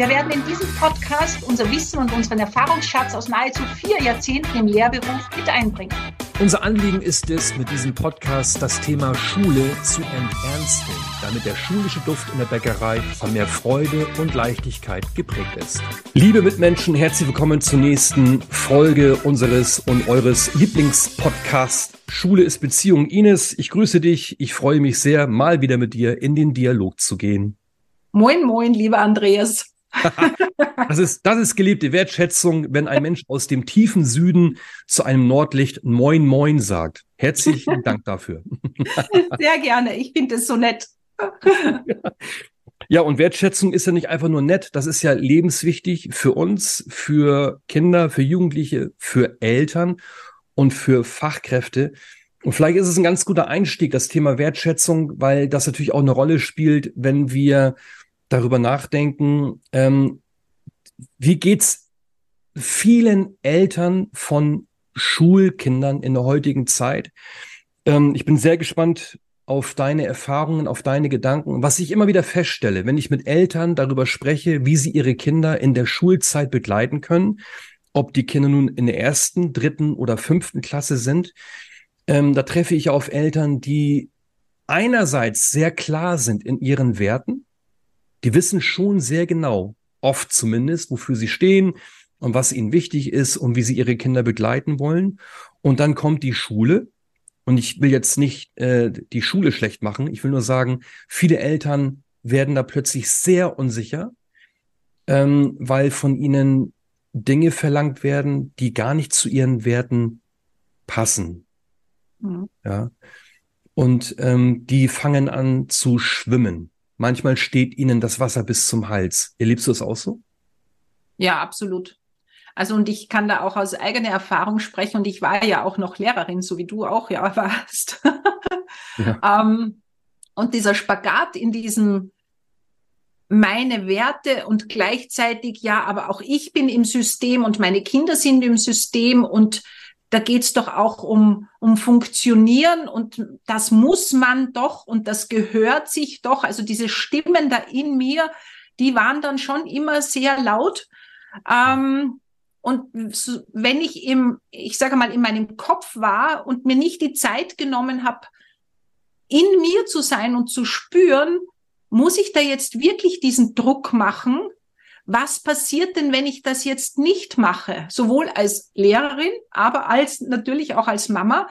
Wir werden in diesem Podcast unser Wissen und unseren Erfahrungsschatz aus nahezu vier Jahrzehnten im Lehrberuf mit einbringen. Unser Anliegen ist es, mit diesem Podcast das Thema Schule zu enternsten, damit der schulische Duft in der Bäckerei von mehr Freude und Leichtigkeit geprägt ist. Liebe Mitmenschen, herzlich willkommen zur nächsten Folge unseres und eures Lieblingspodcasts Schule ist Beziehung. Ines, ich grüße dich. Ich freue mich sehr, mal wieder mit dir in den Dialog zu gehen. Moin, moin, lieber Andreas. Das ist, das ist geliebte Wertschätzung, wenn ein Mensch aus dem tiefen Süden zu einem Nordlicht Moin Moin sagt. Herzlichen Dank dafür. Sehr gerne. Ich finde es so nett. Ja, und Wertschätzung ist ja nicht einfach nur nett, das ist ja lebenswichtig für uns, für Kinder, für Jugendliche, für Eltern und für Fachkräfte. Und vielleicht ist es ein ganz guter Einstieg, das Thema Wertschätzung, weil das natürlich auch eine Rolle spielt, wenn wir darüber nachdenken, ähm, wie geht's vielen Eltern von Schulkindern in der heutigen Zeit? Ähm, ich bin sehr gespannt auf deine Erfahrungen, auf deine Gedanken. Was ich immer wieder feststelle, wenn ich mit Eltern darüber spreche, wie sie ihre Kinder in der Schulzeit begleiten können, ob die Kinder nun in der ersten, dritten oder fünften Klasse sind, ähm, da treffe ich auf Eltern, die einerseits sehr klar sind in ihren Werten, die wissen schon sehr genau, oft zumindest, wofür sie stehen und was ihnen wichtig ist und wie sie ihre Kinder begleiten wollen. Und dann kommt die Schule. Und ich will jetzt nicht äh, die Schule schlecht machen. Ich will nur sagen, viele Eltern werden da plötzlich sehr unsicher, ähm, weil von ihnen Dinge verlangt werden, die gar nicht zu ihren Werten passen. Mhm. Ja. Und ähm, die fangen an zu schwimmen. Manchmal steht ihnen das Wasser bis zum Hals. Erlebst du es auch so? Ja, absolut. Also und ich kann da auch aus eigener Erfahrung sprechen und ich war ja auch noch Lehrerin, so wie du auch ja warst. ja. ähm, und dieser Spagat in diesem meine Werte und gleichzeitig ja, aber auch ich bin im System und meine Kinder sind im System und da geht's doch auch um, um Funktionieren und das muss man doch und das gehört sich doch. Also diese Stimmen da in mir, die waren dann schon immer sehr laut. Ähm, und wenn ich im, ich sage mal, in meinem Kopf war und mir nicht die Zeit genommen habe, in mir zu sein und zu spüren, muss ich da jetzt wirklich diesen Druck machen, was passiert denn, wenn ich das jetzt nicht mache? Sowohl als Lehrerin, aber als natürlich auch als Mama.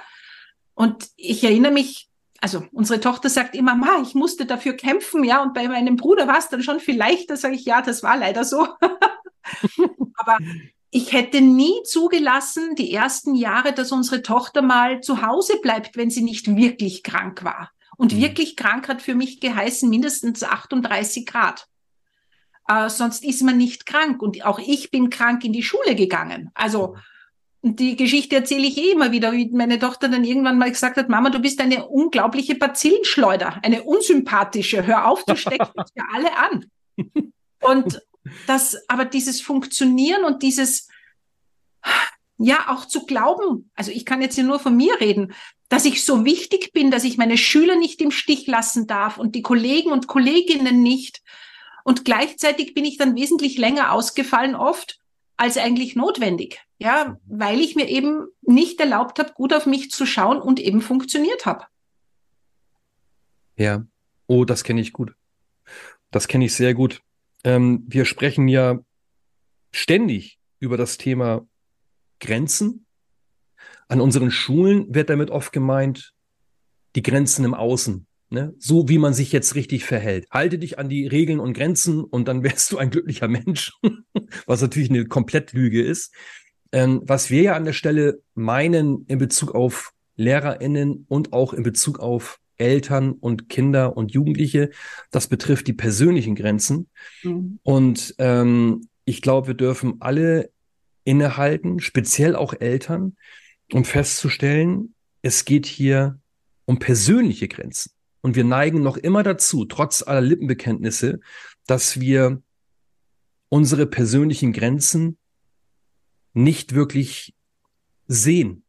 Und ich erinnere mich, also unsere Tochter sagt immer, Ma, ich musste dafür kämpfen, ja, und bei meinem Bruder war es dann schon viel leichter, sage ich, ja, das war leider so. aber ich hätte nie zugelassen, die ersten Jahre, dass unsere Tochter mal zu Hause bleibt, wenn sie nicht wirklich krank war. Und mhm. wirklich krank hat für mich geheißen mindestens 38 Grad äh, sonst ist man nicht krank. Und auch ich bin krank in die Schule gegangen. Also die Geschichte erzähle ich eh immer wieder, wie meine Tochter dann irgendwann mal gesagt hat, Mama, du bist eine unglaubliche Bazillenschleuder, eine unsympathische, hör auf, du steckst uns ja alle an. Und das, aber dieses Funktionieren und dieses, ja, auch zu glauben, also ich kann jetzt hier nur von mir reden, dass ich so wichtig bin, dass ich meine Schüler nicht im Stich lassen darf und die Kollegen und Kolleginnen nicht, und gleichzeitig bin ich dann wesentlich länger ausgefallen oft als eigentlich notwendig. Ja, weil ich mir eben nicht erlaubt habe, gut auf mich zu schauen und eben funktioniert habe. Ja, oh, das kenne ich gut. Das kenne ich sehr gut. Ähm, wir sprechen ja ständig über das Thema Grenzen. An unseren Schulen wird damit oft gemeint, die Grenzen im Außen. Ne? So wie man sich jetzt richtig verhält. Halte dich an die Regeln und Grenzen und dann wärst du ein glücklicher Mensch, was natürlich eine Komplettlüge ist. Ähm, was wir ja an der Stelle meinen in Bezug auf LehrerInnen und auch in Bezug auf Eltern und Kinder und Jugendliche, das betrifft die persönlichen Grenzen. Mhm. Und ähm, ich glaube, wir dürfen alle innehalten, speziell auch Eltern, um festzustellen, es geht hier um persönliche Grenzen. Und wir neigen noch immer dazu, trotz aller Lippenbekenntnisse, dass wir unsere persönlichen Grenzen nicht wirklich sehen.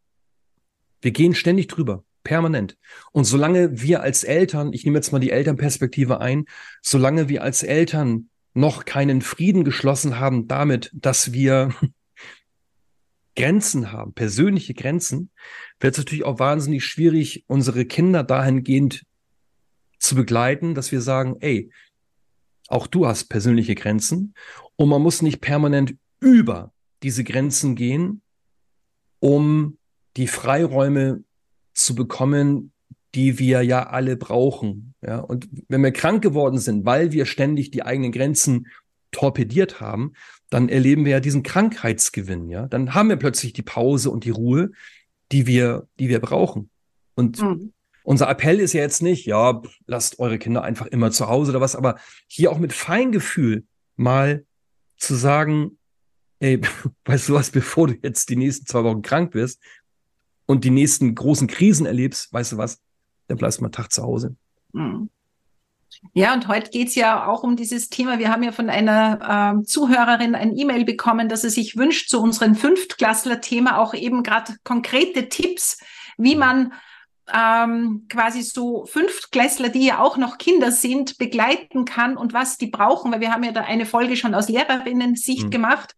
Wir gehen ständig drüber, permanent. Und solange wir als Eltern, ich nehme jetzt mal die Elternperspektive ein, solange wir als Eltern noch keinen Frieden geschlossen haben damit, dass wir Grenzen haben, persönliche Grenzen, wird es natürlich auch wahnsinnig schwierig, unsere Kinder dahingehend zu begleiten, dass wir sagen, ey, auch du hast persönliche Grenzen und man muss nicht permanent über diese Grenzen gehen, um die Freiräume zu bekommen, die wir ja alle brauchen. Ja, und wenn wir krank geworden sind, weil wir ständig die eigenen Grenzen torpediert haben, dann erleben wir ja diesen Krankheitsgewinn. Ja, dann haben wir plötzlich die Pause und die Ruhe, die wir, die wir brauchen. Und mhm. Unser Appell ist ja jetzt nicht, ja, lasst eure Kinder einfach immer zu Hause oder was, aber hier auch mit Feingefühl mal zu sagen, ey, weißt du was, bevor du jetzt die nächsten zwei Wochen krank wirst und die nächsten großen Krisen erlebst, weißt du was, dann bleibst du mal einen Tag zu Hause. Mhm. Ja, und heute geht's ja auch um dieses Thema. Wir haben ja von einer äh, Zuhörerin ein E-Mail bekommen, dass sie sich wünscht, zu unserem Fünftklässler-Thema auch eben gerade konkrete Tipps, wie man ähm, quasi so Fünftklässler, die ja auch noch Kinder sind, begleiten kann und was die brauchen, weil wir haben ja da eine Folge schon aus Lehrerinnen-Sicht mhm. gemacht.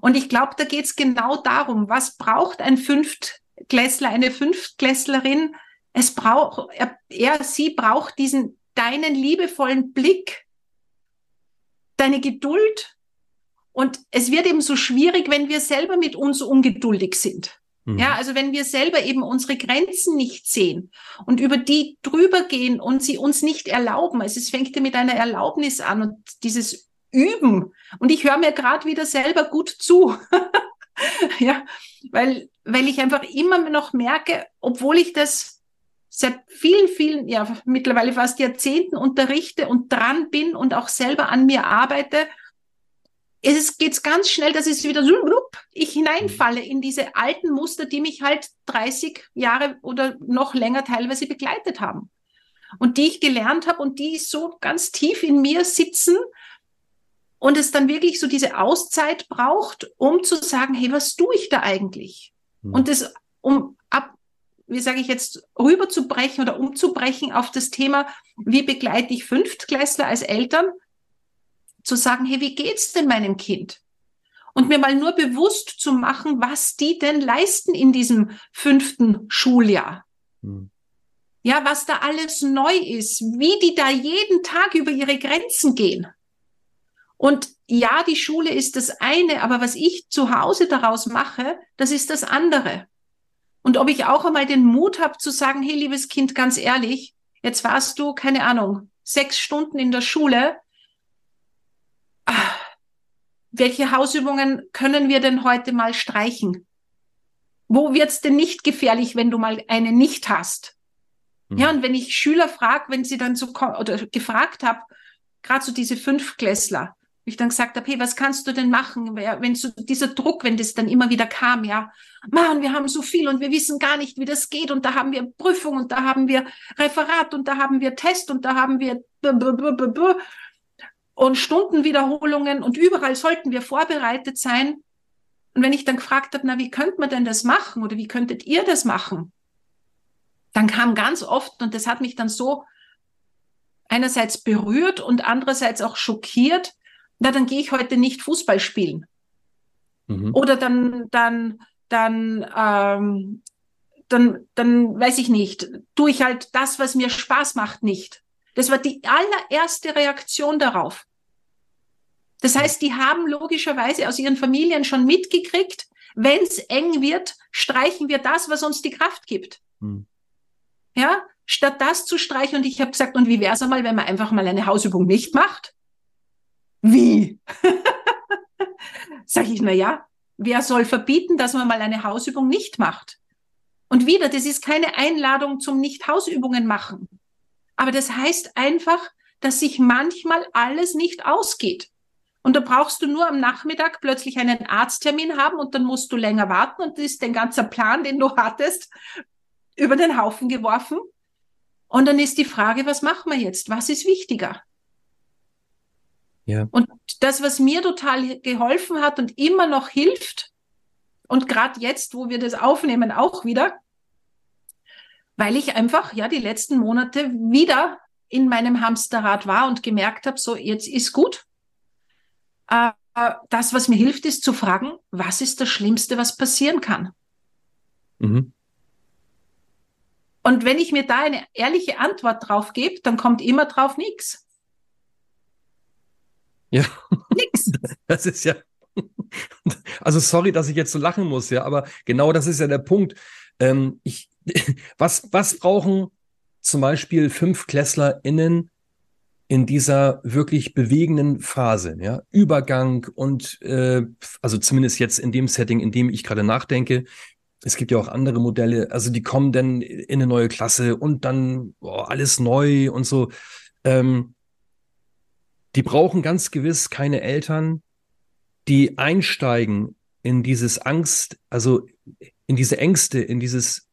Und ich glaube, da geht's genau darum, was braucht ein Fünftklässler, eine Fünftklässlerin? Es braucht, er, er, sie braucht diesen deinen liebevollen Blick, deine Geduld. Und es wird eben so schwierig, wenn wir selber mit uns ungeduldig sind. Mhm. Ja, also wenn wir selber eben unsere Grenzen nicht sehen und über die drüber gehen und sie uns nicht erlauben. Also es fängt ja mit einer Erlaubnis an und dieses Üben. Und ich höre mir gerade wieder selber gut zu. ja, weil, weil ich einfach immer noch merke, obwohl ich das seit vielen, vielen, ja, mittlerweile fast Jahrzehnten unterrichte und dran bin und auch selber an mir arbeite, es geht ganz schnell, dass es wieder so, ich hineinfalle in diese alten Muster, die mich halt 30 Jahre oder noch länger teilweise begleitet haben. Und die ich gelernt habe und die so ganz tief in mir sitzen und es dann wirklich so diese Auszeit braucht, um zu sagen, hey, was tue ich da eigentlich? Mhm. Und das, um ab wie sage ich jetzt, rüberzubrechen oder umzubrechen auf das Thema, wie begleite ich Fünftklässler als Eltern, zu sagen, hey, wie geht's denn meinem Kind? Und mir mal nur bewusst zu machen, was die denn leisten in diesem fünften Schuljahr. Hm. Ja, was da alles neu ist, wie die da jeden Tag über ihre Grenzen gehen. Und ja, die Schule ist das eine, aber was ich zu Hause daraus mache, das ist das andere. Und ob ich auch einmal den Mut habe zu sagen, hey, liebes Kind, ganz ehrlich, jetzt warst du, keine Ahnung, sechs Stunden in der Schule. Welche Hausübungen können wir denn heute mal streichen? Wo wird's denn nicht gefährlich, wenn du mal eine nicht hast? Mhm. Ja, und wenn ich Schüler frage, wenn sie dann so oder gefragt habe, gerade so diese Fünfklässler, ich dann gesagt habe, hey, was kannst du denn machen, wenn so dieser Druck, wenn das dann immer wieder kam, ja, Mann, wir haben so viel und wir wissen gar nicht, wie das geht und da haben wir Prüfung und da haben wir Referat und da haben wir Test und da haben wir und Stundenwiederholungen und überall sollten wir vorbereitet sein. Und wenn ich dann gefragt habe, na, wie könnte man denn das machen oder wie könntet ihr das machen? Dann kam ganz oft, und das hat mich dann so einerseits berührt und andererseits auch schockiert, na, dann gehe ich heute nicht Fußball spielen. Mhm. Oder dann, dann, dann, ähm, dann, dann weiß ich nicht, tue ich halt das, was mir Spaß macht, nicht. Das war die allererste Reaktion darauf. Das heißt, die haben logischerweise aus ihren Familien schon mitgekriegt, wenn es eng wird, streichen wir das, was uns die Kraft gibt. Mhm. Ja, statt das zu streichen. Und ich habe gesagt, und wie wäre es einmal, wenn man einfach mal eine Hausübung nicht macht? Wie? Sag ich, na ja, wer soll verbieten, dass man mal eine Hausübung nicht macht? Und wieder, das ist keine Einladung zum Nicht-Hausübungen machen. Aber das heißt einfach, dass sich manchmal alles nicht ausgeht. Und da brauchst du nur am Nachmittag plötzlich einen Arzttermin haben und dann musst du länger warten und das ist dein ganzer Plan, den du hattest, über den Haufen geworfen. Und dann ist die Frage, was machen wir jetzt? Was ist wichtiger? Ja. Und das, was mir total geholfen hat und immer noch hilft, und gerade jetzt, wo wir das aufnehmen, auch wieder, weil ich einfach ja die letzten Monate wieder in meinem Hamsterrad war und gemerkt habe, so jetzt ist gut. Äh, das, was mir hilft, ist zu fragen, was ist das Schlimmste, was passieren kann? Mhm. Und wenn ich mir da eine ehrliche Antwort drauf gebe, dann kommt immer drauf nichts. Ja. Nix. Das ist ja. Also sorry, dass ich jetzt so lachen muss, ja, aber genau das ist ja der Punkt. Ähm, ich, was, was brauchen zum Beispiel fünf KlässlerInnen in dieser wirklich bewegenden Phase, ja, Übergang und äh, also zumindest jetzt in dem Setting, in dem ich gerade nachdenke. Es gibt ja auch andere Modelle, also die kommen dann in eine neue Klasse und dann boah, alles neu und so. Ähm, die brauchen ganz gewiss keine Eltern, die einsteigen in dieses Angst, also in diese Ängste, in dieses,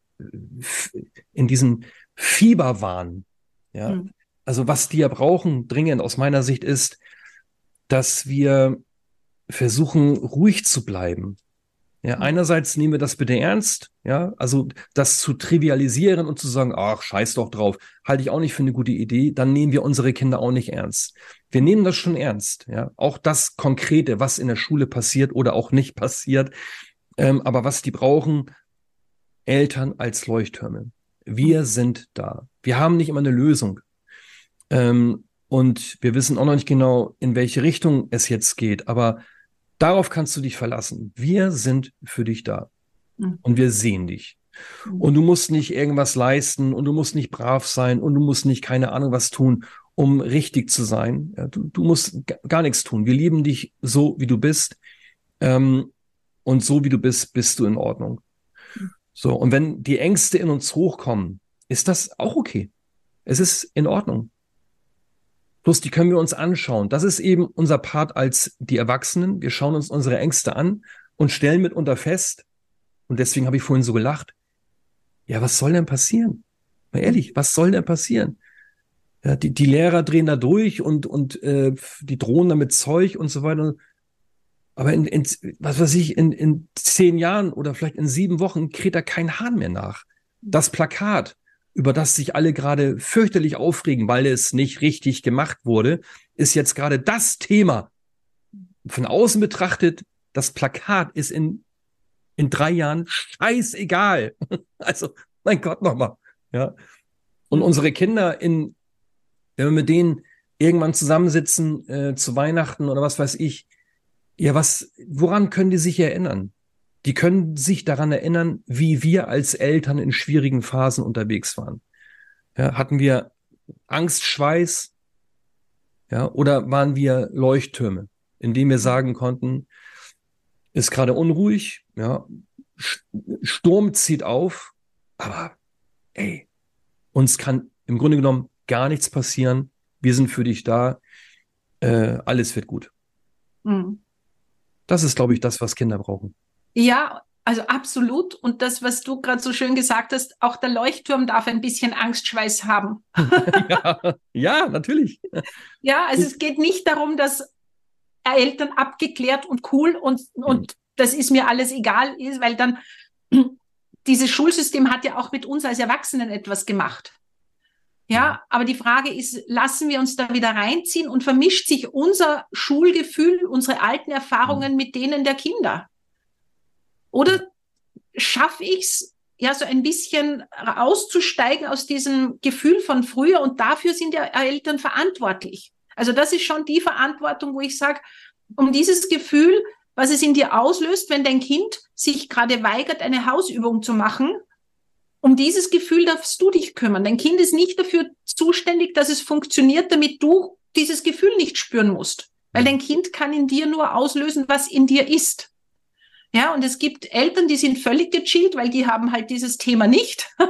in diesen Fieberwahn. Ja, mhm. also was die ja brauchen, dringend aus meiner Sicht ist, dass wir versuchen, ruhig zu bleiben. Ja, mhm. einerseits nehmen wir das bitte ernst, ja, also das zu trivialisieren und zu sagen, ach, scheiß doch drauf, halte ich auch nicht für eine gute Idee, dann nehmen wir unsere Kinder auch nicht ernst. Wir nehmen das schon ernst, ja, auch das Konkrete, was in der Schule passiert oder auch nicht passiert, ähm, aber was die brauchen, Eltern als Leuchttürme. Wir sind da. Wir haben nicht immer eine Lösung. Ähm, und wir wissen auch noch nicht genau, in welche Richtung es jetzt geht, aber Darauf kannst du dich verlassen. Wir sind für dich da. Mhm. Und wir sehen dich. Mhm. Und du musst nicht irgendwas leisten und du musst nicht brav sein und du musst nicht keine Ahnung was tun, um richtig zu sein. Ja, du, du, musst gar nichts tun. Wir lieben dich so, wie du bist. Ähm, und so, wie du bist, bist du in Ordnung. So. Und wenn die Ängste in uns hochkommen, ist das auch okay. Es ist in Ordnung. Plus, die können wir uns anschauen. Das ist eben unser Part als die Erwachsenen. Wir schauen uns unsere Ängste an und stellen mitunter fest, und deswegen habe ich vorhin so gelacht, ja, was soll denn passieren? Mal ehrlich, was soll denn passieren? Ja, die, die Lehrer drehen da durch und, und äh, die drohen damit Zeug und so weiter. Aber in, in was weiß ich, in, in zehn Jahren oder vielleicht in sieben Wochen kräht da kein Hahn mehr nach. Das Plakat, über das sich alle gerade fürchterlich aufregen, weil es nicht richtig gemacht wurde, ist jetzt gerade das Thema. Von außen betrachtet, das Plakat ist in, in drei Jahren scheißegal. Also, mein Gott, nochmal. Ja. Und mhm. unsere Kinder in, wenn wir mit denen irgendwann zusammensitzen äh, zu Weihnachten oder was weiß ich, ja, was, woran können die sich erinnern? die können sich daran erinnern, wie wir als Eltern in schwierigen Phasen unterwegs waren. Ja, hatten wir Angst, Schweiß? Ja, oder waren wir Leuchttürme, in denen wir sagen konnten, ist gerade unruhig, ja, Sturm zieht auf, aber ey, uns kann im Grunde genommen gar nichts passieren. Wir sind für dich da. Äh, alles wird gut. Mhm. Das ist, glaube ich, das, was Kinder brauchen. Ja, also absolut. Und das, was du gerade so schön gesagt hast, auch der Leuchtturm darf ein bisschen Angstschweiß haben. ja, ja, natürlich. Ja, also es geht nicht darum, dass Eltern abgeklärt und cool und, und mhm. das ist mir alles egal ist, weil dann dieses Schulsystem hat ja auch mit uns als Erwachsenen etwas gemacht. Ja, aber die Frage ist, lassen wir uns da wieder reinziehen und vermischt sich unser Schulgefühl, unsere alten Erfahrungen mhm. mit denen der Kinder? Oder schaffe ich es, ja, so ein bisschen auszusteigen aus diesem Gefühl von früher und dafür sind ja Eltern verantwortlich. Also das ist schon die Verantwortung, wo ich sage, um dieses Gefühl, was es in dir auslöst, wenn dein Kind sich gerade weigert, eine Hausübung zu machen, um dieses Gefühl darfst du dich kümmern. Dein Kind ist nicht dafür zuständig, dass es funktioniert, damit du dieses Gefühl nicht spüren musst. Weil dein Kind kann in dir nur auslösen, was in dir ist. Ja, und es gibt Eltern, die sind völlig gechillt, weil die haben halt dieses Thema nicht.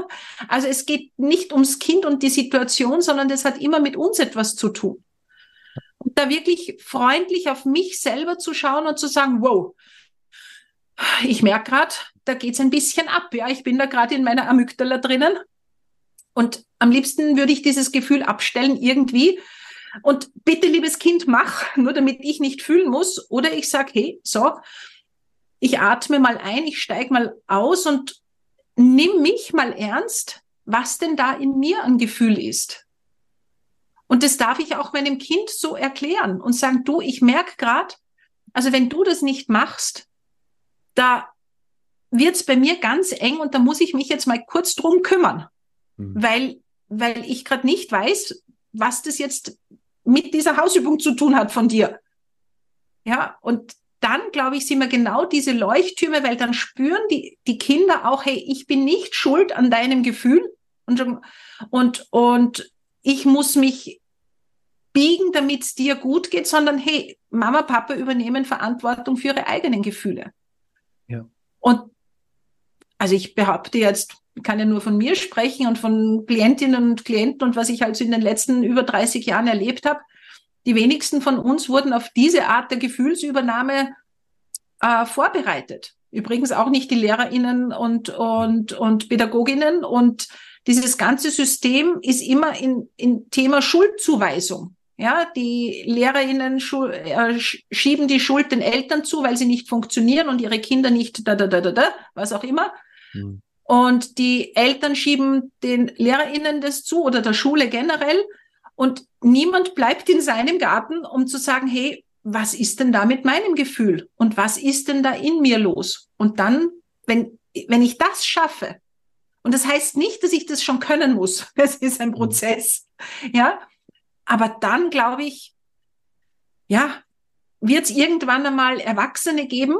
Also es geht nicht ums Kind und die Situation, sondern das hat immer mit uns etwas zu tun. Und da wirklich freundlich auf mich selber zu schauen und zu sagen, wow, ich merke gerade, da geht's ein bisschen ab. Ja, ich bin da gerade in meiner Amygdala drinnen. Und am liebsten würde ich dieses Gefühl abstellen irgendwie. Und bitte, liebes Kind, mach, nur damit ich nicht fühlen muss. Oder ich sag, hey, so, ich atme mal ein, ich steige mal aus und nimm mich mal ernst, was denn da in mir ein Gefühl ist. Und das darf ich auch meinem Kind so erklären und sagen, du, ich merke gerade, also wenn du das nicht machst, da wird's bei mir ganz eng und da muss ich mich jetzt mal kurz drum kümmern, mhm. weil, weil ich gerade nicht weiß, was das jetzt mit dieser Hausübung zu tun hat von dir. Ja, und dann, glaube ich, sind wir genau diese Leuchttürme, weil dann spüren die, die Kinder auch, hey, ich bin nicht schuld an deinem Gefühl und, und, und ich muss mich biegen, damit es dir gut geht, sondern hey, Mama, Papa übernehmen Verantwortung für ihre eigenen Gefühle. Ja. Und also ich behaupte jetzt, kann ja nur von mir sprechen und von Klientinnen und Klienten und was ich also in den letzten über 30 Jahren erlebt habe. Die wenigsten von uns wurden auf diese Art der Gefühlsübernahme äh, vorbereitet. Übrigens auch nicht die Lehrerinnen und, und, und Pädagoginnen. Und dieses ganze System ist immer in, in Thema Schuldzuweisung. Ja, die Lehrerinnen äh, schieben die Schuld den Eltern zu, weil sie nicht funktionieren und ihre Kinder nicht da, da, da, da, da, was auch immer. Mhm. Und die Eltern schieben den Lehrerinnen das zu oder der Schule generell. Und niemand bleibt in seinem Garten, um zu sagen, hey, was ist denn da mit meinem Gefühl? Und was ist denn da in mir los? Und dann, wenn, wenn ich das schaffe, und das heißt nicht, dass ich das schon können muss. Es ist ein mhm. Prozess. Ja. Aber dann glaube ich, ja, wird es irgendwann einmal Erwachsene geben,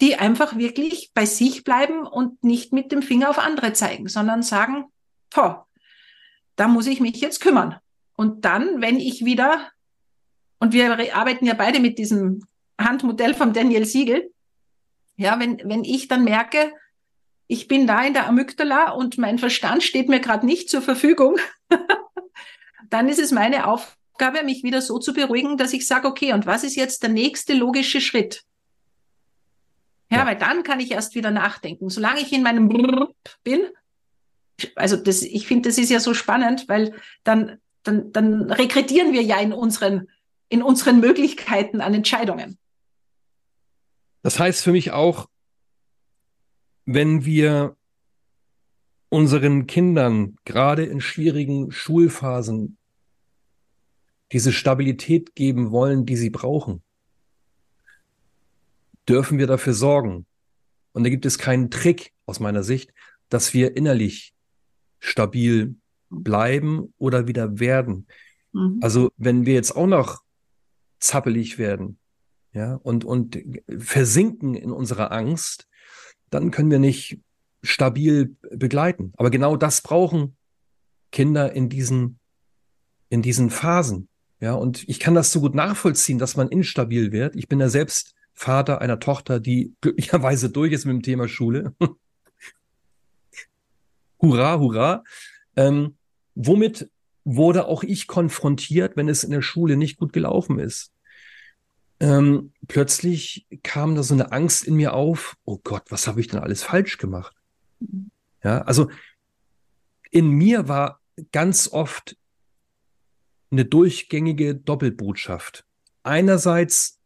die einfach wirklich bei sich bleiben und nicht mit dem Finger auf andere zeigen, sondern sagen, toh, da muss ich mich jetzt kümmern. Und dann, wenn ich wieder, und wir arbeiten ja beide mit diesem Handmodell von Daniel Siegel, ja, wenn, wenn ich dann merke, ich bin da in der Amygdala und mein Verstand steht mir gerade nicht zur Verfügung, dann ist es meine Aufgabe, mich wieder so zu beruhigen, dass ich sage, okay, und was ist jetzt der nächste logische Schritt? Ja, ja. weil dann kann ich erst wieder nachdenken. Solange ich in meinem Brrr bin, also das, ich finde, das ist ja so spannend, weil dann dann, dann rekrutieren wir ja in unseren, in unseren Möglichkeiten an Entscheidungen. Das heißt für mich auch, wenn wir unseren Kindern gerade in schwierigen Schulphasen diese Stabilität geben wollen, die sie brauchen, dürfen wir dafür sorgen. Und da gibt es keinen Trick aus meiner Sicht, dass wir innerlich stabil bleiben oder wieder werden. Mhm. Also wenn wir jetzt auch noch zappelig werden, ja, und, und versinken in unserer Angst, dann können wir nicht stabil begleiten. Aber genau das brauchen Kinder in diesen, in diesen Phasen. Ja, und ich kann das so gut nachvollziehen, dass man instabil wird. Ich bin ja selbst Vater einer Tochter, die glücklicherweise durch ist mit dem Thema Schule. hurra, hurra. Ähm, womit wurde auch ich konfrontiert, wenn es in der Schule nicht gut gelaufen ist? Ähm, plötzlich kam da so eine Angst in mir auf, oh Gott, was habe ich denn alles falsch gemacht? Ja, also in mir war ganz oft eine durchgängige Doppelbotschaft. Einerseits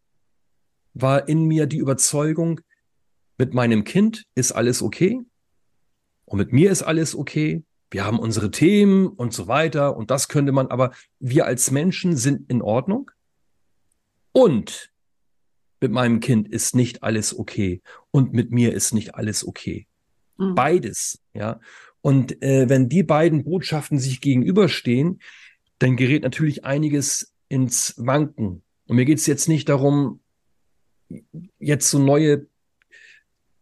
war in mir die Überzeugung, mit meinem Kind ist alles okay und mit mir ist alles okay wir haben unsere Themen und so weiter und das könnte man, aber wir als Menschen sind in Ordnung und mit meinem Kind ist nicht alles okay und mit mir ist nicht alles okay. Mhm. Beides, ja. Und äh, wenn die beiden Botschaften sich gegenüberstehen, dann gerät natürlich einiges ins Wanken. Und mir geht es jetzt nicht darum, jetzt so neue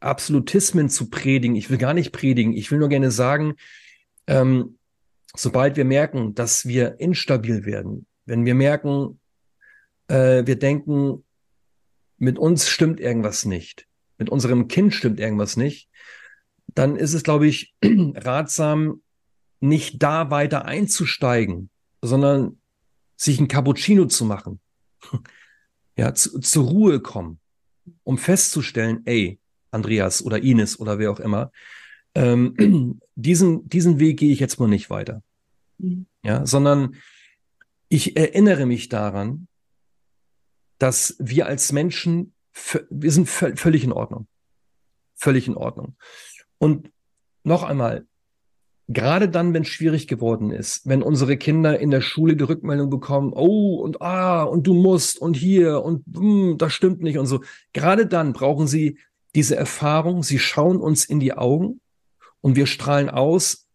Absolutismen zu predigen. Ich will gar nicht predigen. Ich will nur gerne sagen, ähm, sobald wir merken, dass wir instabil werden, wenn wir merken, äh, wir denken, mit uns stimmt irgendwas nicht, mit unserem Kind stimmt irgendwas nicht, dann ist es, glaube ich, ratsam, nicht da weiter einzusteigen, sondern sich ein Cappuccino zu machen. Ja, zu, zur Ruhe kommen, um festzustellen, ey, Andreas oder Ines oder wer auch immer, ähm, diesen, diesen Weg gehe ich jetzt mal nicht weiter. Mhm. Ja, sondern ich erinnere mich daran, dass wir als Menschen, wir sind völlig in Ordnung. Völlig in Ordnung. Und noch einmal, gerade dann, wenn es schwierig geworden ist, wenn unsere Kinder in der Schule die Rückmeldung bekommen, oh und ah und du musst und hier und hm, das stimmt nicht und so, gerade dann brauchen sie diese Erfahrung, sie schauen uns in die Augen und wir strahlen aus,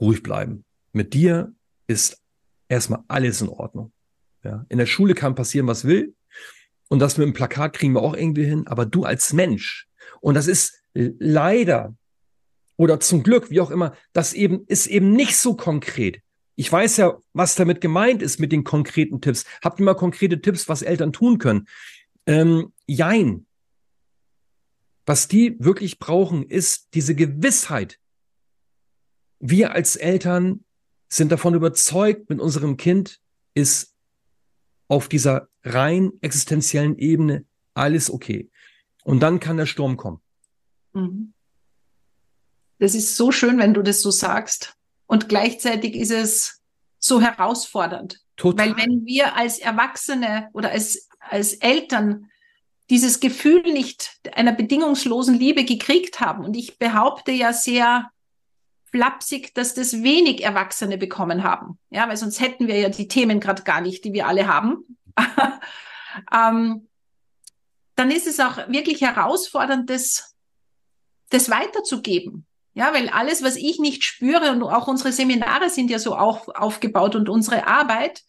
ruhig bleiben. Mit dir ist erstmal alles in Ordnung. Ja, in der Schule kann passieren, was will. Und das mit dem Plakat kriegen wir auch irgendwie hin. Aber du als Mensch, und das ist leider oder zum Glück, wie auch immer, das eben ist eben nicht so konkret. Ich weiß ja, was damit gemeint ist mit den konkreten Tipps. Habt ihr mal konkrete Tipps, was Eltern tun können? Ähm, jein. Was die wirklich brauchen, ist diese Gewissheit. Wir als Eltern sind davon überzeugt, mit unserem Kind ist auf dieser rein existenziellen Ebene alles okay. Und dann kann der Sturm kommen. Mhm. Das ist so schön, wenn du das so sagst. Und gleichzeitig ist es so herausfordernd. Total. Weil wenn wir als Erwachsene oder als, als Eltern dieses Gefühl nicht einer bedingungslosen Liebe gekriegt haben, und ich behaupte ja sehr flapsig, dass das wenig Erwachsene bekommen haben. Ja, weil sonst hätten wir ja die Themen gerade gar nicht, die wir alle haben. ähm, dann ist es auch wirklich herausfordernd, das, das weiterzugeben. Ja, weil alles, was ich nicht spüre und auch unsere Seminare sind ja so auch aufgebaut und unsere Arbeit,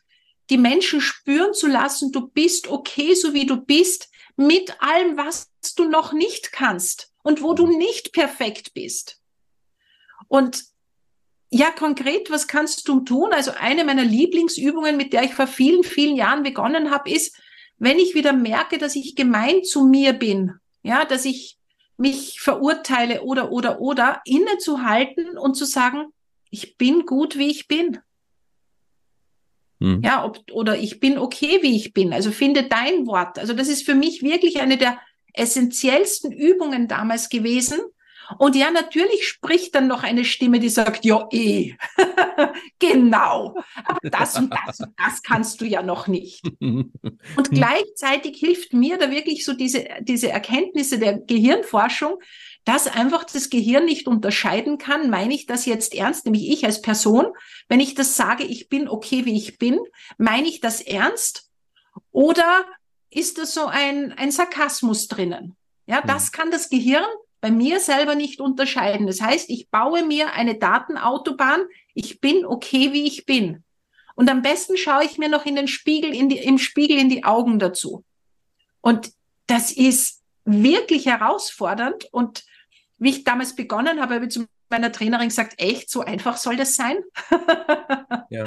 die Menschen spüren zu lassen, du bist okay, so wie du bist, mit allem, was du noch nicht kannst und wo du nicht perfekt bist. Und ja, konkret, was kannst du tun? Also eine meiner Lieblingsübungen, mit der ich vor vielen, vielen Jahren begonnen habe, ist, wenn ich wieder merke, dass ich gemein zu mir bin, ja, dass ich mich verurteile oder, oder, oder, innezuhalten und zu sagen, ich bin gut, wie ich bin. Hm. Ja, ob, oder ich bin okay, wie ich bin. Also finde dein Wort. Also das ist für mich wirklich eine der essentiellsten Übungen damals gewesen. Und ja, natürlich spricht dann noch eine Stimme, die sagt, ja, eh, genau, aber das und das und das kannst du ja noch nicht. Und gleichzeitig hilft mir da wirklich so diese, diese Erkenntnisse der Gehirnforschung, dass einfach das Gehirn nicht unterscheiden kann, meine ich das jetzt ernst, nämlich ich als Person, wenn ich das sage, ich bin okay, wie ich bin, meine ich das ernst? Oder ist da so ein, ein Sarkasmus drinnen? Ja, das kann das Gehirn bei mir selber nicht unterscheiden. Das heißt, ich baue mir eine Datenautobahn. Ich bin okay, wie ich bin. Und am besten schaue ich mir noch in den Spiegel, in die, im Spiegel in die Augen dazu. Und das ist wirklich herausfordernd. Und wie ich damals begonnen habe, habe ich zu meiner Trainerin gesagt, echt, so einfach soll das sein? ja.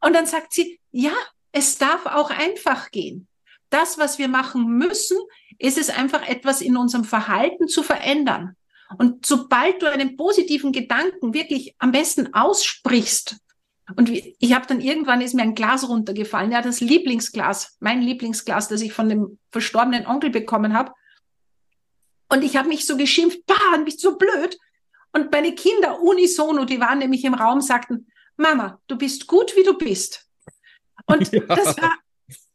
Und dann sagt sie, ja, es darf auch einfach gehen. Das, was wir machen müssen, ist es einfach etwas in unserem Verhalten zu verändern. Und sobald du einen positiven Gedanken wirklich am besten aussprichst, und ich habe dann irgendwann ist mir ein Glas runtergefallen, ja, das Lieblingsglas, mein Lieblingsglas, das ich von dem verstorbenen Onkel bekommen habe. Und ich habe mich so geschimpft, bah, bist so blöd. Und meine Kinder unisono, die waren nämlich im Raum, sagten, Mama, du bist gut, wie du bist. Und ja. das war,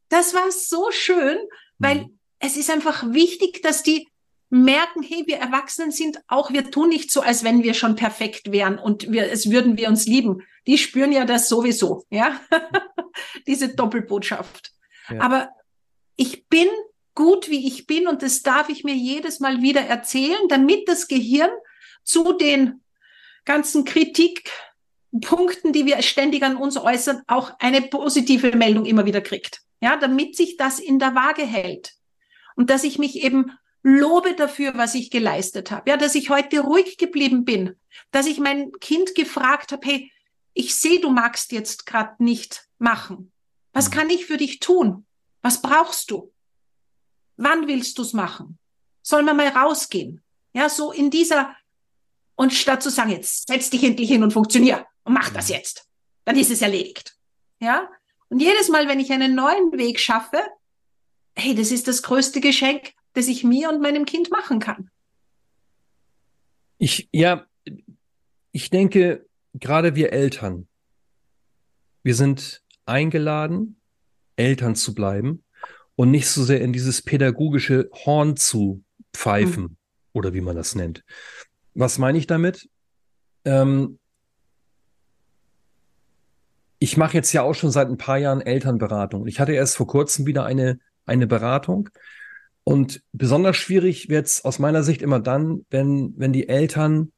das war so schön, weil mhm es ist einfach wichtig, dass die merken, hey, wir Erwachsenen sind auch, wir tun nicht so, als wenn wir schon perfekt wären und wir, es würden wir uns lieben. Die spüren ja das sowieso, ja, diese Doppelbotschaft. Ja. Aber ich bin gut, wie ich bin und das darf ich mir jedes Mal wieder erzählen, damit das Gehirn zu den ganzen Kritikpunkten, die wir ständig an uns äußern, auch eine positive Meldung immer wieder kriegt. Ja, damit sich das in der Waage hält und dass ich mich eben lobe dafür, was ich geleistet habe. Ja, dass ich heute ruhig geblieben bin, dass ich mein Kind gefragt habe, hey, ich sehe, du magst jetzt gerade nicht machen. Was mhm. kann ich für dich tun? Was brauchst du? Wann willst du's machen? Sollen wir mal rausgehen? Ja, so in dieser, und statt zu sagen, jetzt setz dich endlich hin und funktionier und mach das mhm. jetzt, dann ist es erledigt. Ja? Und jedes Mal, wenn ich einen neuen Weg schaffe, hey, das ist das größte Geschenk, das ich mir und meinem Kind machen kann. Ich, ja, ich denke, gerade wir Eltern, wir sind eingeladen, Eltern zu bleiben und nicht so sehr in dieses pädagogische Horn zu pfeifen mhm. oder wie man das nennt. Was meine ich damit? Ähm, ich mache jetzt ja auch schon seit ein paar Jahren Elternberatung. Ich hatte erst vor kurzem wieder eine, eine Beratung. Und besonders schwierig wird es aus meiner Sicht immer dann, wenn, wenn die Eltern,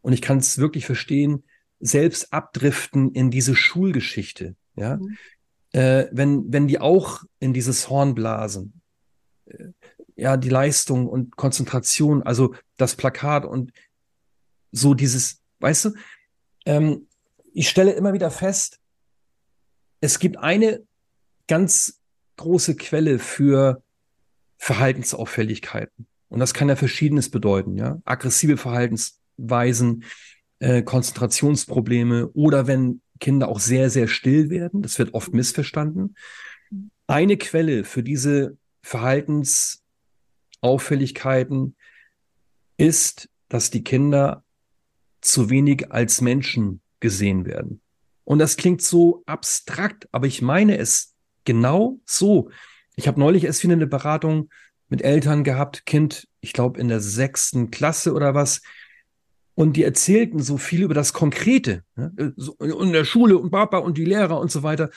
und ich kann es wirklich verstehen, selbst abdriften in diese Schulgeschichte. Ja, mhm. äh, wenn, wenn die auch in dieses Horn blasen. Äh, ja, die Leistung und Konzentration, also das Plakat und so dieses, weißt du, ähm, ich stelle immer wieder fest, es gibt eine ganz große Quelle für Verhaltensauffälligkeiten. Und das kann ja verschiedenes bedeuten, ja. Aggressive Verhaltensweisen, äh, Konzentrationsprobleme oder wenn Kinder auch sehr, sehr still werden. Das wird oft missverstanden. Eine Quelle für diese Verhaltensauffälligkeiten ist, dass die Kinder zu wenig als Menschen gesehen werden. Und das klingt so abstrakt, aber ich meine es genau so. Ich habe neulich erst wieder eine Beratung mit Eltern gehabt, Kind, ich glaube in der sechsten Klasse oder was. Und die erzählten so viel über das Konkrete. Ne? So in der Schule und Papa und die Lehrer und so weiter.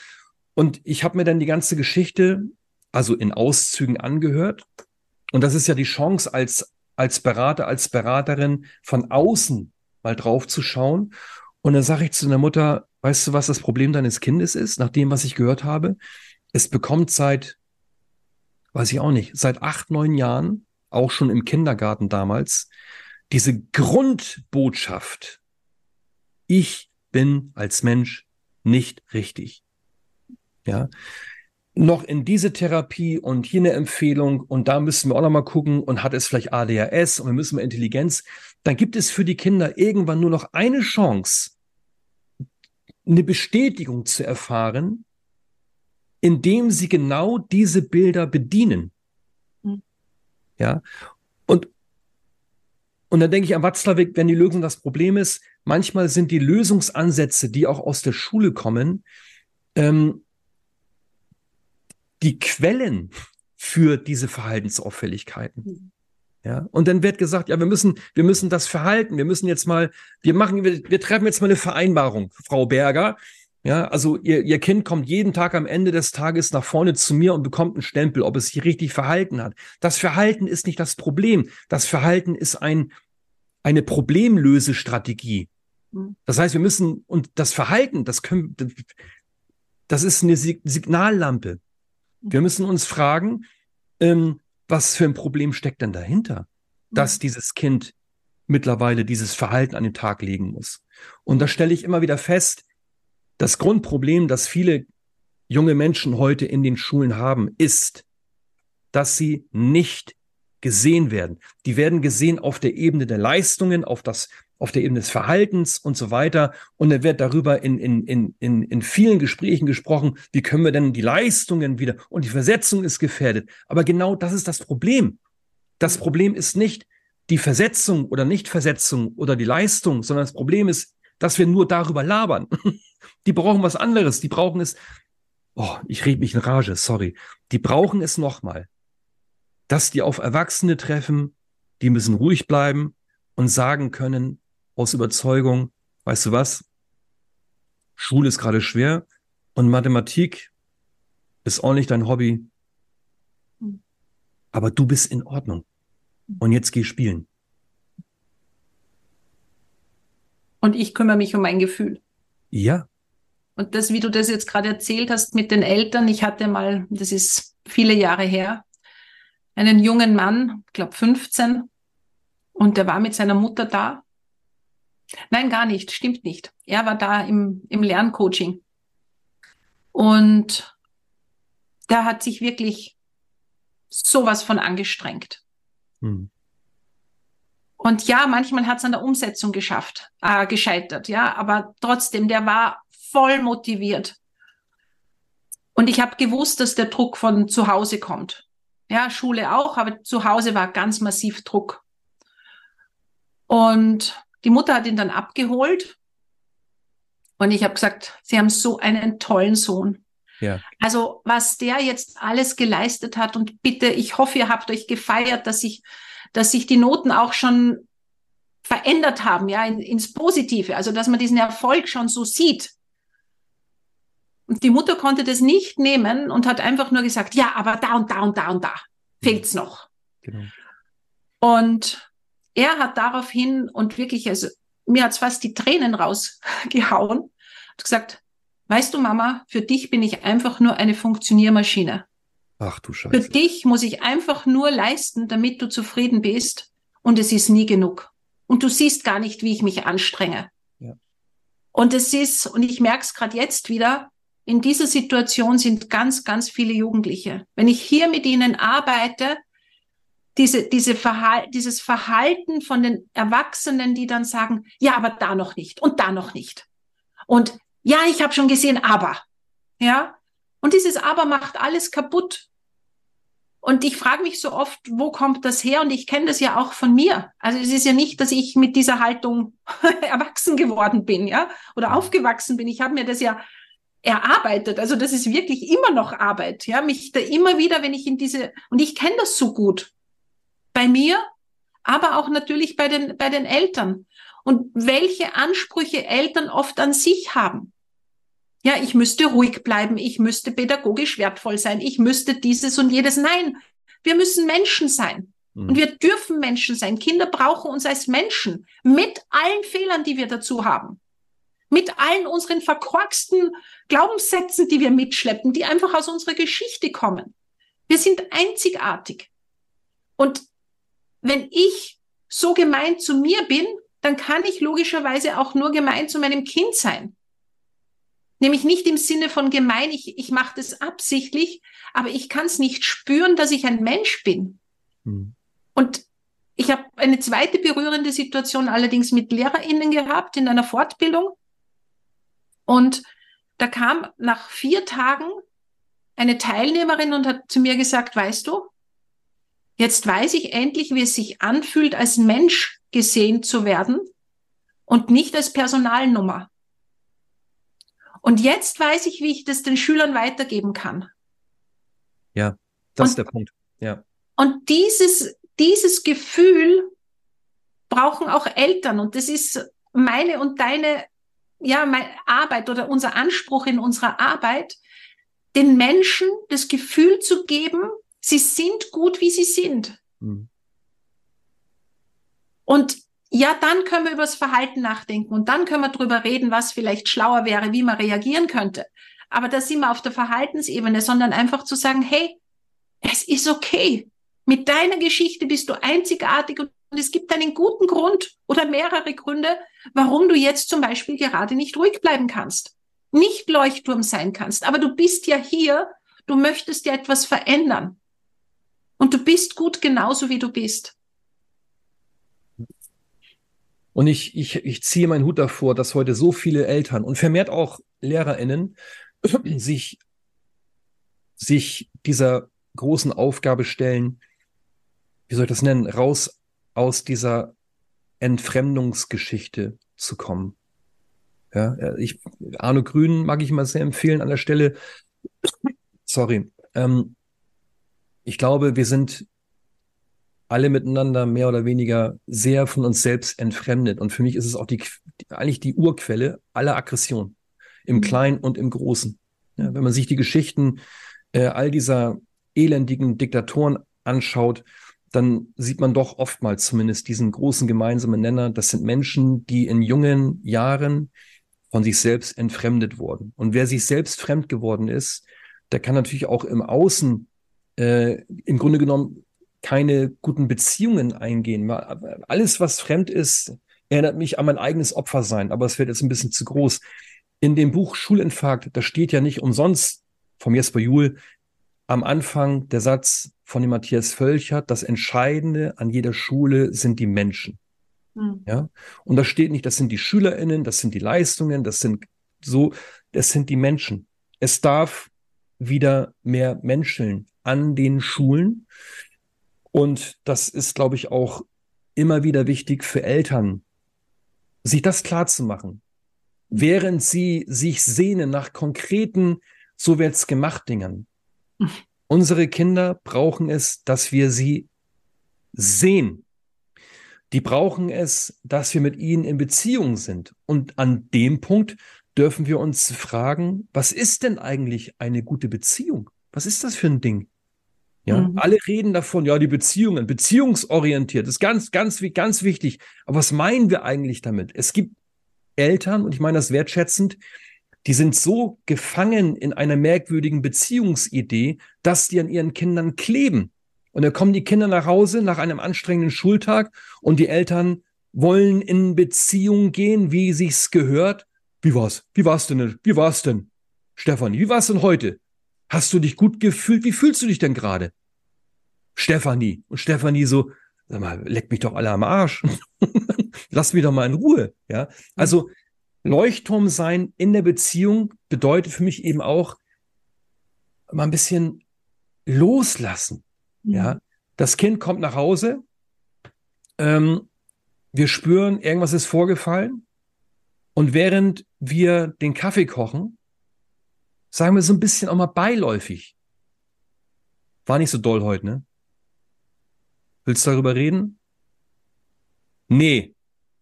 Und ich habe mir dann die ganze Geschichte, also in Auszügen angehört. Und das ist ja die Chance als, als Berater, als Beraterin von außen mal drauf zu schauen. Und dann sage ich zu der Mutter, weißt du, was das Problem deines Kindes ist, nach dem, was ich gehört habe? Es bekommt seit, weiß ich auch nicht, seit acht, neun Jahren, auch schon im Kindergarten damals, diese Grundbotschaft. Ich bin als Mensch nicht richtig. Ja. Noch in diese Therapie und hier eine Empfehlung und da müssen wir auch noch mal gucken und hat es vielleicht ADHS und wir müssen mal Intelligenz dann gibt es für die Kinder irgendwann nur noch eine Chance, eine Bestätigung zu erfahren, indem sie genau diese Bilder bedienen. Mhm. Ja. Und, und dann denke ich an Watzlawick, wenn die Lösung das Problem ist, manchmal sind die Lösungsansätze, die auch aus der Schule kommen, ähm, die Quellen für diese Verhaltensauffälligkeiten. Mhm. Ja, und dann wird gesagt, ja, wir müssen, wir müssen das verhalten, wir müssen jetzt mal, wir machen, wir, wir treffen jetzt mal eine Vereinbarung, Frau Berger. Ja, also ihr, ihr Kind kommt jeden Tag am Ende des Tages nach vorne zu mir und bekommt einen Stempel, ob es sich richtig verhalten hat. Das Verhalten ist nicht das Problem. Das Verhalten ist ein, eine Problemlösestrategie. Mhm. Das heißt, wir müssen, und das Verhalten, das können, das ist eine Signallampe. Wir mhm. müssen uns fragen, ähm, was für ein Problem steckt denn dahinter, dass mhm. dieses Kind mittlerweile dieses Verhalten an den Tag legen muss? Und da stelle ich immer wieder fest, das Grundproblem, das viele junge Menschen heute in den Schulen haben, ist, dass sie nicht gesehen werden. Die werden gesehen auf der Ebene der Leistungen, auf das auf der Ebene des Verhaltens und so weiter. Und dann wird darüber in, in, in, in, in vielen Gesprächen gesprochen, wie können wir denn die Leistungen wieder und die Versetzung ist gefährdet. Aber genau das ist das Problem. Das Problem ist nicht die Versetzung oder Nichtversetzung oder die Leistung, sondern das Problem ist, dass wir nur darüber labern. Die brauchen was anderes. Die brauchen es, oh, ich rede mich in Rage, sorry. Die brauchen es nochmal, dass die auf Erwachsene treffen, die müssen ruhig bleiben und sagen können, aus Überzeugung, weißt du was? Schule ist gerade schwer und Mathematik ist auch nicht dein Hobby. Aber du bist in Ordnung. Und jetzt geh spielen. Und ich kümmere mich um mein Gefühl. Ja. Und das, wie du das jetzt gerade erzählt hast mit den Eltern, ich hatte mal, das ist viele Jahre her, einen jungen Mann, ich glaube 15, und der war mit seiner Mutter da. Nein, gar nicht, stimmt nicht. Er war da im, im Lerncoaching. Und der hat sich wirklich sowas von angestrengt. Hm. Und ja, manchmal hat es an der Umsetzung geschafft, äh, gescheitert, ja, aber trotzdem, der war voll motiviert. Und ich habe gewusst, dass der Druck von zu Hause kommt. Ja, Schule auch, aber zu Hause war ganz massiv Druck. Und die Mutter hat ihn dann abgeholt. Und ich habe gesagt, Sie haben so einen tollen Sohn. Ja. Also was der jetzt alles geleistet hat und bitte, ich hoffe, ihr habt euch gefeiert, dass ich, dass sich die Noten auch schon verändert haben, ja, in, ins Positive, also dass man diesen Erfolg schon so sieht. Und die Mutter konnte das nicht nehmen und hat einfach nur gesagt, ja, aber da und da und da und da fehlt's noch. Genau. Und er hat daraufhin und wirklich, also mir hat's fast die Tränen rausgehauen und gesagt, weißt du, Mama, für dich bin ich einfach nur eine Funktioniermaschine. Ach du Scheiße. Für dich muss ich einfach nur leisten, damit du zufrieden bist und es ist nie genug. Und du siehst gar nicht, wie ich mich anstrenge. Ja. Und es ist, und ich merke es gerade jetzt wieder, in dieser Situation sind ganz, ganz viele Jugendliche. Wenn ich hier mit ihnen arbeite, diese, diese Verhal dieses Verhalten von den Erwachsenen, die dann sagen, ja, aber da noch nicht und da noch nicht. Und ja, ich habe schon gesehen, aber. Ja. Und dieses Aber macht alles kaputt. Und ich frage mich so oft, wo kommt das her? Und ich kenne das ja auch von mir. Also es ist ja nicht, dass ich mit dieser Haltung erwachsen geworden bin, ja, oder aufgewachsen bin. Ich habe mir das ja erarbeitet. Also das ist wirklich immer noch Arbeit, ja, mich da immer wieder, wenn ich in diese und ich kenne das so gut bei mir, aber auch natürlich bei den bei den Eltern und welche Ansprüche Eltern oft an sich haben. Ja, ich müsste ruhig bleiben, ich müsste pädagogisch wertvoll sein, ich müsste dieses und jedes. Nein, wir müssen Menschen sein. Mhm. Und wir dürfen Menschen sein. Kinder brauchen uns als Menschen mit allen Fehlern, die wir dazu haben. Mit allen unseren verkorksten Glaubenssätzen, die wir mitschleppen, die einfach aus unserer Geschichte kommen. Wir sind einzigartig. Und wenn ich so gemein zu mir bin, dann kann ich logischerweise auch nur gemein zu meinem Kind sein. Nämlich nicht im Sinne von gemein, ich, ich mache das absichtlich, aber ich kann es nicht spüren, dass ich ein Mensch bin. Hm. Und ich habe eine zweite berührende Situation allerdings mit LehrerInnen gehabt in einer Fortbildung. Und da kam nach vier Tagen eine Teilnehmerin und hat zu mir gesagt, weißt du, jetzt weiß ich endlich, wie es sich anfühlt, als Mensch gesehen zu werden und nicht als Personalnummer. Und jetzt weiß ich, wie ich das den Schülern weitergeben kann. Ja, das und, ist der Punkt. Ja. Und dieses, dieses Gefühl brauchen auch Eltern. Und das ist meine und deine, ja, meine Arbeit oder unser Anspruch in unserer Arbeit, den Menschen das Gefühl zu geben, sie sind gut, wie sie sind. Mhm. Und ja, dann können wir über das Verhalten nachdenken und dann können wir drüber reden, was vielleicht schlauer wäre, wie man reagieren könnte. Aber da sind wir auf der Verhaltensebene, sondern einfach zu sagen, hey, es ist okay. Mit deiner Geschichte bist du einzigartig und es gibt einen guten Grund oder mehrere Gründe, warum du jetzt zum Beispiel gerade nicht ruhig bleiben kannst, nicht Leuchtturm sein kannst. Aber du bist ja hier, du möchtest ja etwas verändern. Und du bist gut genauso, wie du bist. Und ich, ich, ich ziehe meinen Hut davor, dass heute so viele Eltern und vermehrt auch LehrerInnen sich, sich dieser großen Aufgabe stellen, wie soll ich das nennen, raus aus dieser Entfremdungsgeschichte zu kommen. Ja, ich, Arno Grün mag ich mal sehr empfehlen an der Stelle. Sorry. Ähm, ich glaube, wir sind alle miteinander mehr oder weniger sehr von uns selbst entfremdet. Und für mich ist es auch die, eigentlich die Urquelle aller Aggression. Im mhm. Kleinen und im Großen. Ja, wenn man sich die Geschichten äh, all dieser elendigen Diktatoren anschaut, dann sieht man doch oftmals zumindest diesen großen gemeinsamen Nenner. Das sind Menschen, die in jungen Jahren von sich selbst entfremdet wurden. Und wer sich selbst fremd geworden ist, der kann natürlich auch im Außen äh, im Grunde genommen keine guten Beziehungen eingehen. Alles, was fremd ist, erinnert mich an mein eigenes Opfersein, aber es wird jetzt ein bisschen zu groß. In dem Buch Schulinfarkt, da steht ja nicht umsonst vom Jesper Juhl am Anfang der Satz von dem Matthias Völcher, das Entscheidende an jeder Schule sind die Menschen. Mhm. Ja, und da steht nicht, das sind die SchülerInnen, das sind die Leistungen, das sind so, das sind die Menschen. Es darf wieder mehr Menschen an den Schulen. Und das ist, glaube ich, auch immer wieder wichtig für Eltern, sich das klar zu machen. Während sie sich sehnen nach konkreten, so wird's gemacht Dingen. Unsere Kinder brauchen es, dass wir sie sehen. Die brauchen es, dass wir mit ihnen in Beziehung sind. Und an dem Punkt dürfen wir uns fragen, was ist denn eigentlich eine gute Beziehung? Was ist das für ein Ding? Ja, mhm. alle reden davon, ja, die Beziehungen, beziehungsorientiert, ist ganz, ganz, ganz wichtig. Aber was meinen wir eigentlich damit? Es gibt Eltern, und ich meine das wertschätzend, die sind so gefangen in einer merkwürdigen Beziehungsidee, dass die an ihren Kindern kleben. Und dann kommen die Kinder nach Hause nach einem anstrengenden Schultag und die Eltern wollen in Beziehung gehen, wie sich's gehört. Wie war's? Wie war's denn? Wie war's denn? Stefanie, wie war's denn heute? Hast du dich gut gefühlt? Wie fühlst du dich denn gerade? Stefanie. Und Stefanie so, sag mal, leck mich doch alle am Arsch. Lass mich doch mal in Ruhe. Ja. Also Leuchtturm sein in der Beziehung bedeutet für mich eben auch mal ein bisschen loslassen. Mhm. Ja. Das Kind kommt nach Hause. Ähm, wir spüren, irgendwas ist vorgefallen. Und während wir den Kaffee kochen, sagen wir so ein bisschen auch mal beiläufig. War nicht so doll heute, ne? Willst du darüber reden? Nee.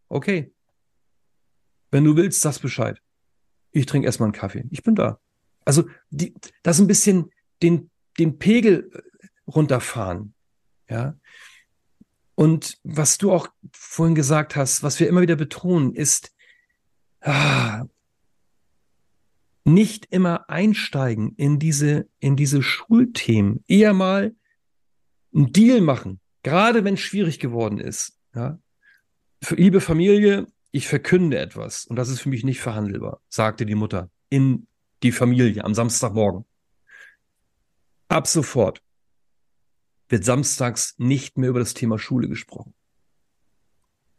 Okay. Wenn du willst, sagst Bescheid. Ich trinke erstmal einen Kaffee. Ich bin da. Also, die, das ein bisschen den, den Pegel äh, runterfahren. Ja. Und was du auch vorhin gesagt hast, was wir immer wieder betonen, ist, ah, nicht immer einsteigen in diese, in diese Schulthemen, eher mal einen Deal machen, gerade wenn es schwierig geworden ist. Ja? Für, liebe Familie, ich verkünde etwas und das ist für mich nicht verhandelbar, sagte die Mutter in die Familie am Samstagmorgen. Ab sofort wird samstags nicht mehr über das Thema Schule gesprochen.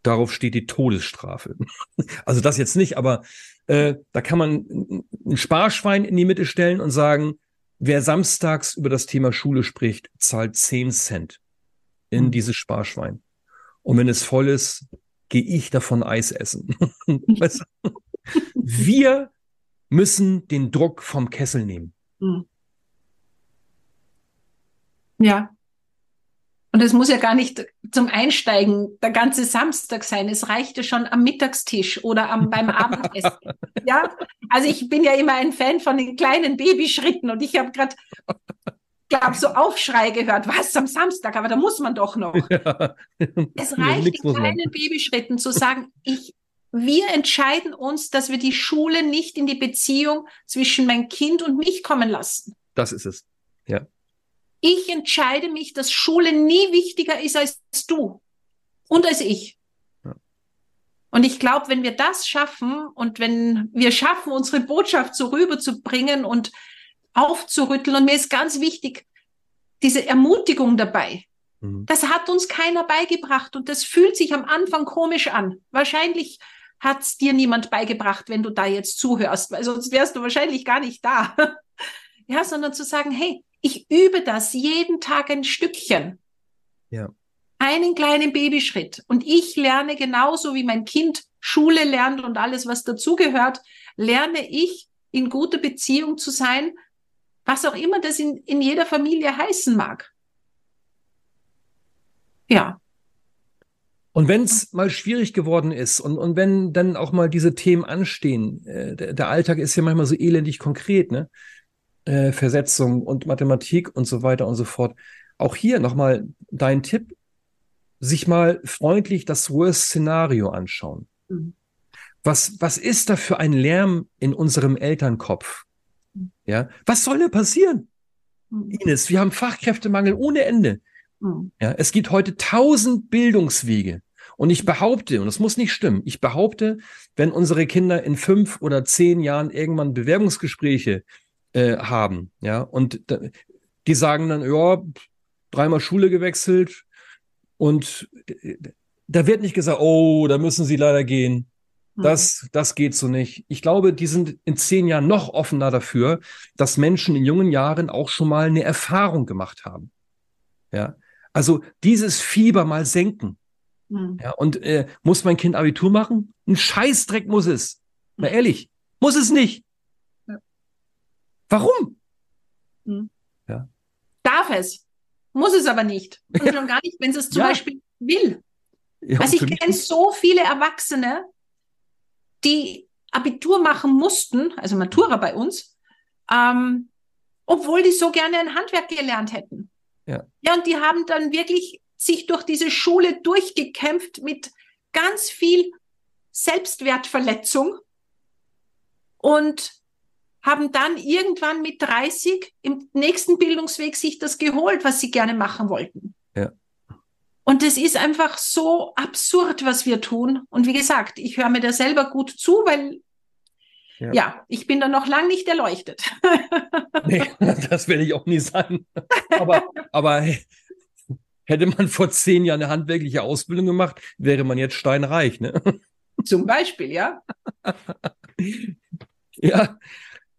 Darauf steht die Todesstrafe. Also das jetzt nicht, aber äh, da kann man ein Sparschwein in die Mitte stellen und sagen, wer samstags über das Thema Schule spricht, zahlt 10 Cent in mhm. dieses Sparschwein. Und wenn es voll ist, gehe ich davon Eis essen. Wir müssen den Druck vom Kessel nehmen. Mhm. Ja, und es muss ja gar nicht zum Einsteigen der ganze Samstag sein. Es reichte schon am Mittagstisch oder am, beim Abendessen. Ja, also ich bin ja immer ein Fan von den kleinen Babyschritten und ich habe gerade, glaube so Aufschrei gehört. Was am Samstag? Aber da muss man doch noch. Ja. Es reicht in kleinen Babyschritten zu sagen, ich wir entscheiden uns, dass wir die Schule nicht in die Beziehung zwischen mein Kind und mich kommen lassen. Das ist es. Ja ich entscheide mich, dass Schule nie wichtiger ist als du und als ich. Und ich glaube, wenn wir das schaffen und wenn wir schaffen, unsere Botschaft so rüberzubringen und aufzurütteln, und mir ist ganz wichtig, diese Ermutigung dabei. Mhm. Das hat uns keiner beigebracht und das fühlt sich am Anfang komisch an. Wahrscheinlich hat es dir niemand beigebracht, wenn du da jetzt zuhörst, weil sonst wärst du wahrscheinlich gar nicht da. ja, sondern zu sagen, hey, ich übe das jeden Tag ein Stückchen. Ja. Einen kleinen Babyschritt. Und ich lerne genauso wie mein Kind Schule lernt und alles, was dazugehört, lerne ich in guter Beziehung zu sein, was auch immer das in, in jeder Familie heißen mag. Ja. Und wenn es mal schwierig geworden ist und, und wenn dann auch mal diese Themen anstehen, äh, der, der Alltag ist ja manchmal so elendig konkret, ne? Äh, Versetzung und Mathematik und so weiter und so fort. Auch hier nochmal dein Tipp, sich mal freundlich das Worst-Szenario anschauen. Mhm. Was, was ist da für ein Lärm in unserem Elternkopf? Ja, was soll da passieren? Mhm. Ines, wir haben Fachkräftemangel ohne Ende. Mhm. Ja, es gibt heute tausend Bildungswege. Und ich behaupte, und das muss nicht stimmen, ich behaupte, wenn unsere Kinder in fünf oder zehn Jahren irgendwann Bewerbungsgespräche äh, haben, ja, und die sagen dann, ja, dreimal Schule gewechselt und äh, da wird nicht gesagt, oh, da müssen sie leider gehen. Mhm. Das, das geht so nicht. Ich glaube, die sind in zehn Jahren noch offener dafür, dass Menschen in jungen Jahren auch schon mal eine Erfahrung gemacht haben. Ja. Also dieses Fieber mal senken. Mhm. Ja, und äh, muss mein Kind Abitur machen? Ein Scheißdreck muss es. Mal hm. ehrlich, muss es nicht. Warum? Mhm. Ja. Darf es, muss es aber nicht. Und schon gar nicht, wenn es zum ja. Beispiel will. Ja, also ich kenne so viele Erwachsene, die Abitur machen mussten, also Matura bei uns, ähm, obwohl die so gerne ein Handwerk gelernt hätten. Ja. ja, und die haben dann wirklich sich durch diese Schule durchgekämpft mit ganz viel Selbstwertverletzung und haben dann irgendwann mit 30 im nächsten Bildungsweg sich das geholt, was sie gerne machen wollten. Ja. Und es ist einfach so absurd, was wir tun. Und wie gesagt, ich höre mir da selber gut zu, weil ja. ja, ich bin da noch lang nicht erleuchtet. nee, das werde ich auch nie sein. Aber, aber hey, Hätte man vor zehn Jahren eine handwerkliche Ausbildung gemacht, wäre man jetzt steinreich, ne? Zum Beispiel, ja. ja,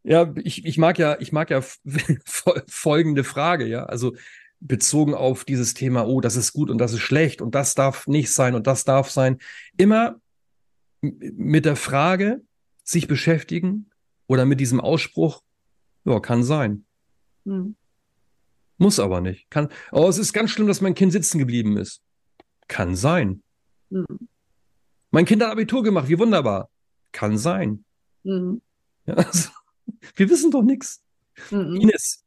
ja, ich, ich mag ja, ich mag ja folgende Frage, ja. Also bezogen auf dieses Thema, oh, das ist gut und das ist schlecht und das darf nicht sein und das darf sein. Immer mit der Frage sich beschäftigen oder mit diesem Ausspruch, ja, kann sein. Hm. Muss aber nicht. Kann, oh, es ist ganz schlimm, dass mein Kind sitzen geblieben ist. Kann sein. Mhm. Mein Kind hat Abitur gemacht, wie wunderbar. Kann sein. Mhm. Ja, also, wir wissen doch nichts. Mhm. Ines,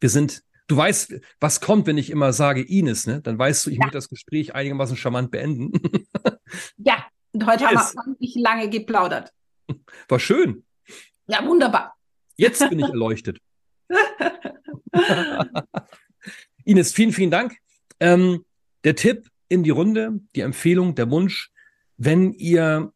wir sind, du weißt, was kommt, wenn ich immer sage Ines, ne? Dann weißt du, ich ja. möchte das Gespräch einigermaßen charmant beenden. ja, und heute Ines. haben wir nicht lange geplaudert. War schön. Ja, wunderbar. Jetzt bin ich erleuchtet. Ines, vielen, vielen Dank. Ähm, der Tipp in die Runde, die Empfehlung, der Wunsch, wenn ihr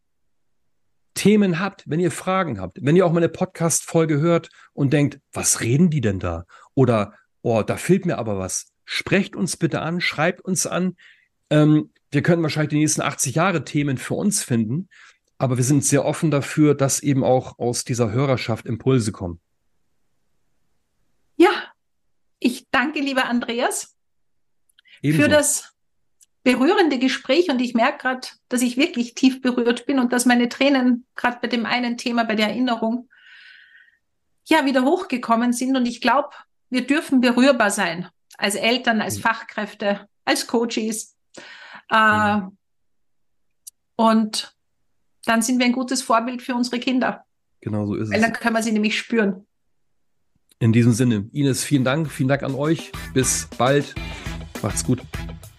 Themen habt, wenn ihr Fragen habt, wenn ihr auch mal eine Podcast-Folge hört und denkt, was reden die denn da? Oder, oh, da fehlt mir aber was. Sprecht uns bitte an, schreibt uns an. Ähm, wir können wahrscheinlich die nächsten 80 Jahre Themen für uns finden, aber wir sind sehr offen dafür, dass eben auch aus dieser Hörerschaft Impulse kommen. Ich danke, lieber Andreas, Ebenso. für das berührende Gespräch und ich merke gerade, dass ich wirklich tief berührt bin und dass meine Tränen gerade bei dem einen Thema, bei der Erinnerung, ja, wieder hochgekommen sind. Und ich glaube, wir dürfen berührbar sein. Als Eltern, als mhm. Fachkräfte, als Coaches. Äh, mhm. Und dann sind wir ein gutes Vorbild für unsere Kinder. Genau so ist es. Weil dann können wir sie nämlich spüren. In diesem Sinne, Ines, vielen Dank. Vielen Dank an euch. Bis bald. Macht's gut.